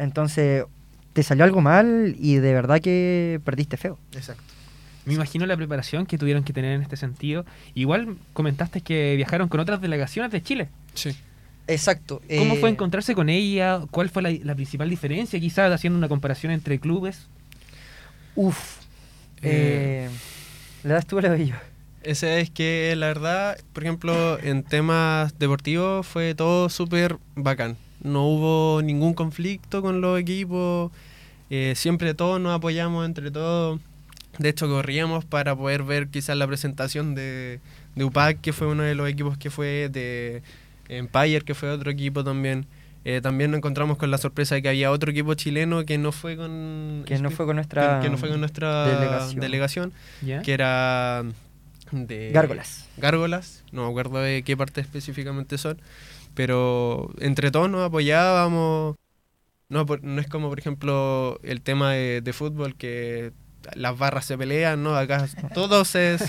Entonces, te salió algo mal y de verdad que perdiste feo. Exacto. Me imagino la preparación que tuvieron que tener en este sentido. Igual comentaste que viajaron con otras delegaciones de Chile. Sí. Exacto. ¿Cómo fue eh, encontrarse con ella? ¿Cuál fue la, la principal diferencia? Quizás haciendo una comparación entre clubes. Uf. Eh, Eh, ¿Le das tú o le doy yo? Ese es que la verdad, por ejemplo, en temas deportivos fue todo súper bacán. No hubo ningún conflicto con los equipos. eh, siempre todos nos apoyamos entre todos. De hecho, corríamos para poder ver quizás la presentación de, de UPAC, que fue uno de los equipos que fue, de Empire, que fue otro equipo también. Eh, también nos encontramos con la sorpresa de que había otro equipo chileno que no fue con Que no fue con nuestra que, que no fue con nuestra delegación. que era de Gárgolas. Gárgolas, no me acuerdo de qué parte específicamente son, pero entre todos nos apoyábamos. No, no es como, por ejemplo, el tema de, de fútbol que las barras se pelean, ¿no? Acá todos es...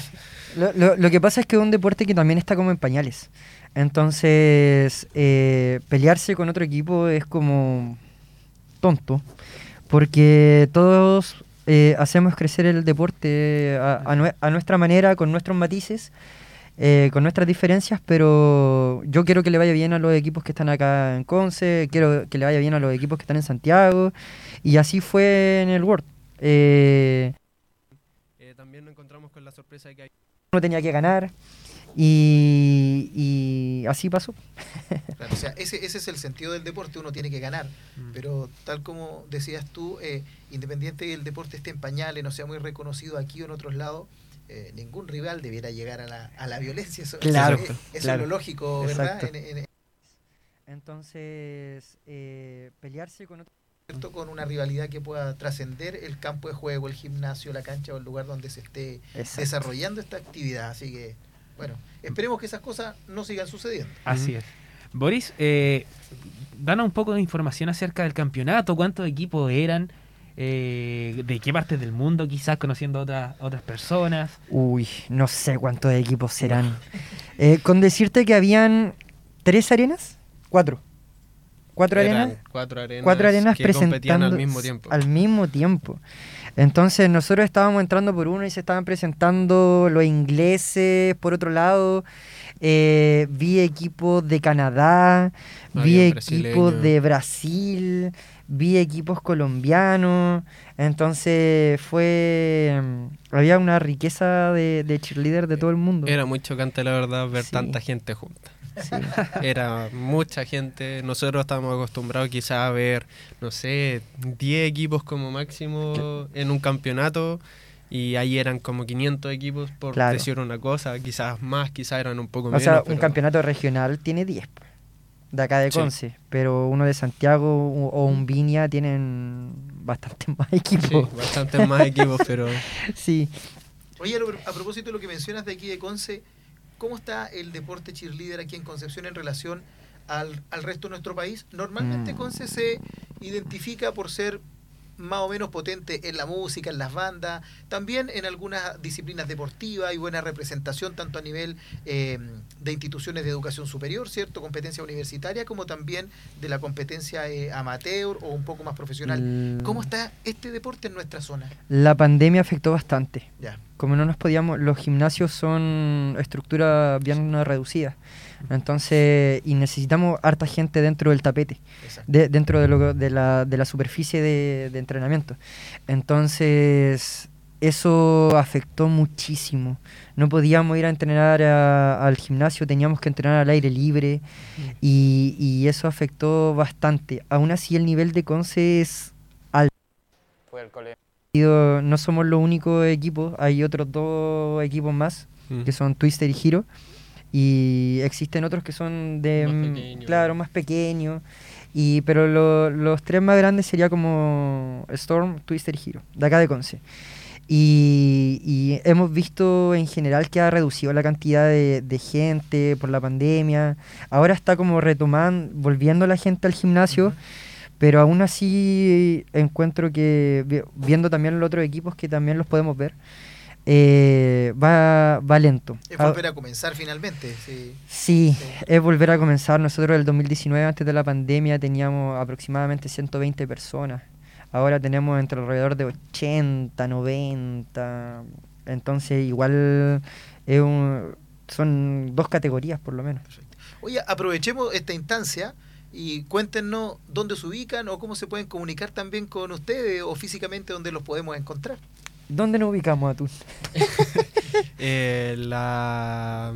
Lo, lo- lo que pasa es que es un deporte que también está como en pañales. Entonces, eh, pelearse con otro equipo es como tonto, porque todos eh, hacemos crecer el deporte a, a nue- a nuestra manera, con nuestros matices, eh, con nuestras diferencias, pero yo quiero que le vaya bien a los equipos que están acá en Conce, quiero que le vaya bien a los equipos que están en Santiago, y así fue en el World. Eh, eh, también nos encontramos con la sorpresa de que hay uno tenía que ganar y, y así pasó. Claro, o sea, ese, ese es el sentido del deporte, uno tiene que ganar. Mm. Pero tal como decías tú, eh, independiente que el deporte esté en pañales, no sea muy reconocido aquí o en otros lados, eh, ningún rival debiera llegar a la, a la violencia. Eso, Claro, eso, es- eso claro. es lo lógico, ¿verdad? Exacto. En- en- Entonces, eh, pelearse con otro... con una rivalidad que pueda trascender el campo de juego, el gimnasio, la cancha o el lugar donde se esté Exacto. desarrollando esta actividad. Así que, bueno, esperemos que esas cosas no sigan sucediendo. Así es. Boris, eh, danos un poco de información acerca del campeonato, cuántos equipos eran, eh, de qué partes del mundo, quizás conociendo otras otras personas. Uy, no sé cuántos equipos serán. Eh, con decirte que habían tres arenas, cuatro. Cuatro eran arenas. cuatro arenas, Cuatro arenas que competían presentando al mismo tiempo. al mismo tiempo. Entonces nosotros estábamos entrando por uno y se estaban presentando los ingleses por otro lado. Eh, vi equipos de Canadá, vi equipos de Brasil, vi equipos colombianos. Entonces fue... mm, Había una riqueza de, de cheerleader de todo el mundo. Era muy chocante, la verdad, ver Sí. tanta gente junta. Sí. Era mucha gente. Nosotros estábamos acostumbrados quizás a ver, no sé, 10 equipos como máximo en un campeonato. Y ahí eran como 500 equipos por Claro. decir una cosa. Quizás más, quizás eran un poco O menos. sea, un pero- campeonato regional tiene 10 pues, de acá de Sí. Conce, pero uno de Santiago o o un Viña tienen bastantes más Sí, equipos. bastantes más equipos, pero Sí, Oye, a propósito de lo que mencionas de aquí de Conce, ¿cómo está el deporte cheerleader aquí en Concepción en relación al, al resto de nuestro país? Normalmente Mm. Conce se identifica por ser más o menos potente en la música, en las bandas, también en algunas disciplinas deportivas, hay buena representación tanto a nivel eh, de instituciones de educación superior, ¿cierto? Competencia universitaria, como también de la competencia eh, amateur o un poco más profesional. l- ¿Cómo está este deporte en nuestra zona? la pandemia afectó bastante. Ya. Como no nos podíamos, los gimnasios son estructura bien reducida. Entonces, y necesitamos harta gente dentro del tapete. De- dentro de, lo- de la, de la superficie de, de entrenamiento. Entonces, eso afectó muchísimo. No podíamos ir a entrenar a- al gimnasio, teníamos que entrenar al aire libre y, y eso afectó bastante. Aún así, el nivel de Conce es alto. No somos los únicos equipos, hay otros dos equipos más mm, que son Twister y Hero. Y existen otros que son de Más mm, pequeños. claro, más pequeños. Y pero lo- los tres más grandes sería como Storm, Twister y Hero, de acá de Conce. Y, y hemos visto en general que ha reducido la cantidad de, de gente por la pandemia. Ahora está como retomando, volviendo la gente al gimnasio. Pero aún así encuentro que, vi- viendo también los otros equipos que también los podemos ver, eh, va, va lento. Es Ah, volver a comenzar finalmente. Sí. Sí, Sí. es volver a comenzar. Nosotros el 2019, antes de la pandemia, teníamos aproximadamente 120 personas. Ahora tenemos entre alrededor de 80, 90. Entonces, igual es un- son dos categorías por lo menos. Oye, aprovechemos esta instancia y cuéntenos dónde se ubican o cómo se pueden comunicar también con ustedes o físicamente dónde los podemos encontrar. ¿Dónde nos ubicamos, Atún? Eh, la,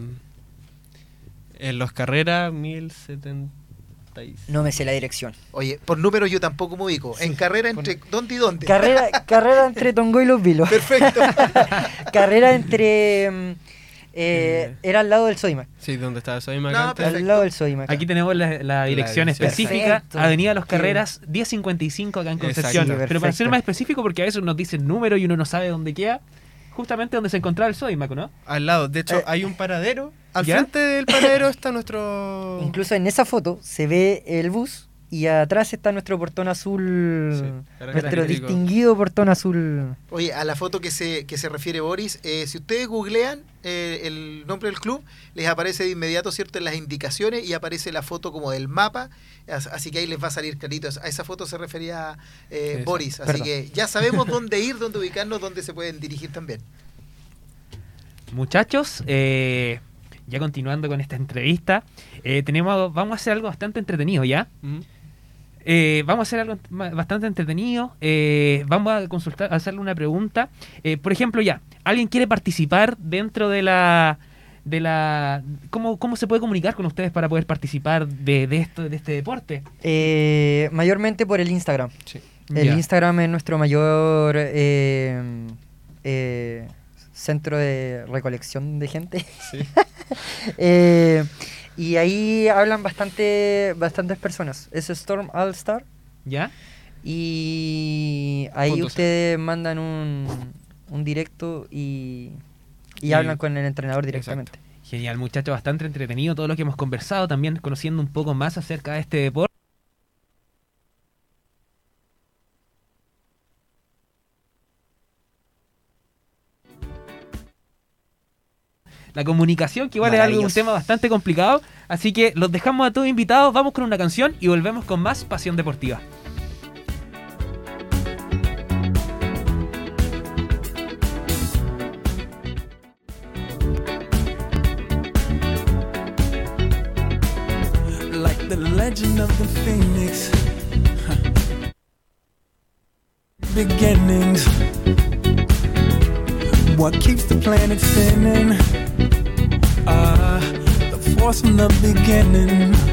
en los carreras 1076. No me sé la dirección. Oye, por números yo tampoco me ubico. En carrera entre dónde y dónde. Carrera, carrera entre Tongo y Los Vilos. Perfecto. carrera entre... eh, Eh. era al lado del Sodimac. Sí, donde estaba Soy No. Al lado del Sodimac. Aquí tenemos la, la dirección dirección. específica, Perfecto. Avenida Los Sí. Carreras, 1055 acá en. Concepción. Pero para ser más específico, porque a veces nos dicen número y uno no sabe dónde queda, justamente donde se encontraba el Sodimac, ¿no? Al lado. De hecho, Eh. hay un paradero. Al ¿Ya? frente del paradero está nuestro. Incluso en esa foto se ve el bus y atrás está nuestro portón azul, Sí, nuestro distinguido portón azul. Oye, a la foto que se, que se refiere Boris, eh, si ustedes googlean eh, el nombre del club, les aparece de inmediato, ¿cierto?, en las indicaciones y aparece la foto como del mapa, as- así que ahí les va a salir clarito. A esa foto se refería eh. Boris, así Perdón. que ya sabemos dónde ir, dónde ubicarnos, dónde se pueden dirigir también. Muchachos, eh, ya continuando con esta entrevista, eh, tenemos, vamos a hacer algo bastante entretenido, ¿ya? Ujú. Eh, vamos a hacer algo bastante entretenido. eh, vamos a consultar, a hacerle una pregunta. Eh, por ejemplo, ya, ¿alguien quiere participar dentro de la de la cómo, cómo se puede comunicar con ustedes para poder participar de, de esto de este deporte? Eh, mayormente por el Instagram. Sí. El. Instagram es nuestro mayor eh, eh, centro de recolección de gente. Sí. Y ahí hablan bastante bastantes personas. Es Storm All Star. ¿Ya? Y ahí Punto ustedes mandan un, un directo y, y Y- hablan con el entrenador directamente. Genial, muchachos, bastante entretenido todo lo que hemos conversado, también conociendo un poco más acerca de este deporte. La comunicación, que igual es algo, un tema bastante complicado. Así que los dejamos a todos invitados, vamos con una canción y volvemos con más Pasión Deportiva. like the legend of the phoenix. Beginnings. What keeps the planet spinning? was from the beginning.